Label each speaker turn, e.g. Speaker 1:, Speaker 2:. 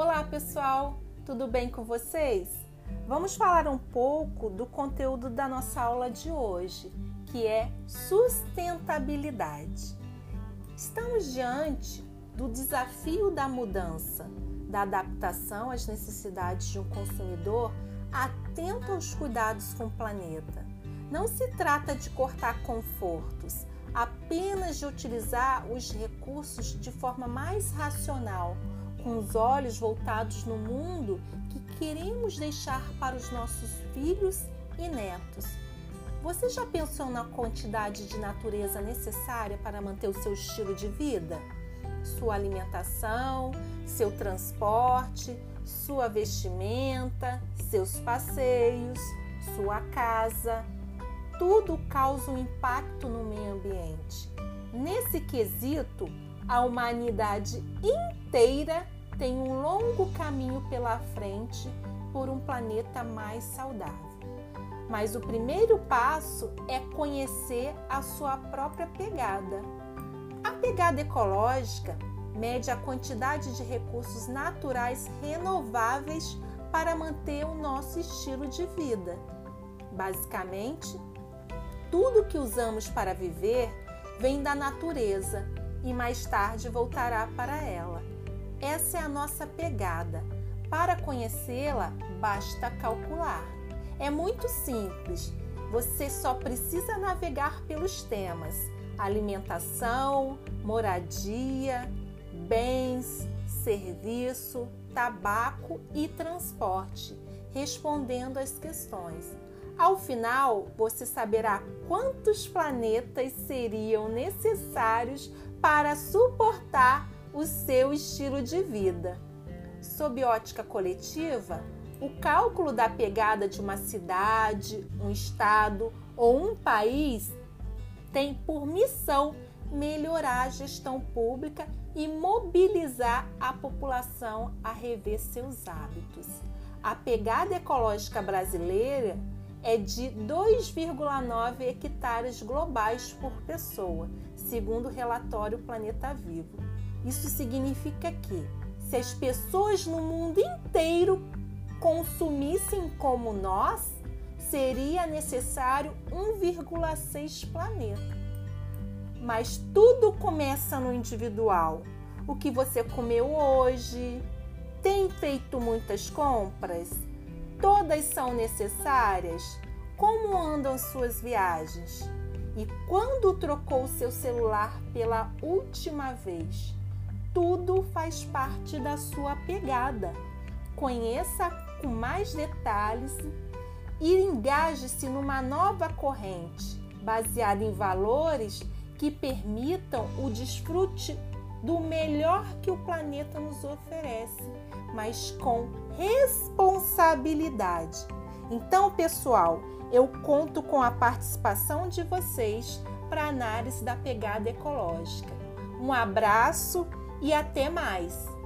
Speaker 1: Olá, pessoal, tudo bem com vocês? Vamos falar um pouco do conteúdo da nossa aula de hoje, que é sustentabilidade. Estamos diante do desafio da mudança, da adaptação às necessidades de um consumidor atento aos cuidados com o planeta. Não se trata de cortar confortos, apenas de utilizar os recursos de forma mais racional, com os olhos voltados no mundo que queremos deixar para os nossos filhos e netos. Você já pensou na quantidade de natureza necessária para manter o seu estilo de vida? Sua alimentação, seu transporte, sua vestimenta, seus passeios, sua casa, tudo causa um impacto no meio ambiente. Nesse quesito, a humanidade inteira tem um longo caminho pela frente por um planeta mais saudável. Mas o primeiro passo é conhecer a sua própria pegada. A pegada ecológica mede a quantidade de recursos naturais renováveis para manter o nosso estilo de vida. Basicamente, tudo que usamos para viver vem da natureza e mais tarde voltará para ela. Essa é a nossa pegada. Para conhecê-la, basta calcular. É muito simples. Você só precisa navegar pelos temas: alimentação, moradia, bens, serviço, tabaco e transporte, respondendo às questões. Ao final, você saberá quantos planetas seriam necessários para suportar o seu estilo de vida. Sob ótica coletiva, o cálculo da pegada de uma cidade, um estado ou um país tem por missão melhorar a gestão pública e mobilizar a população a rever seus hábitos. A pegada ecológica brasileira é de 2,9 hectares globais por pessoa, segundo o relatório Planeta Vivo. Isso significa que, se as pessoas no mundo inteiro consumissem como nós, seria necessário 1,6 planeta. Mas tudo começa no individual. O que você comeu hoje? Tem feito muitas compras? Todas são necessárias? Como andam suas viagens? E quando trocou seu celular pela última vez? Tudo faz parte da sua pegada. Conheça com mais detalhes e engaje-se numa nova corrente baseada em valores que permitam o desfrute do melhor que o planeta nos oferece, mas com responsabilidade. Então, pessoal, eu conto com a participação de vocês para análise da pegada ecológica. Um abraço e até mais!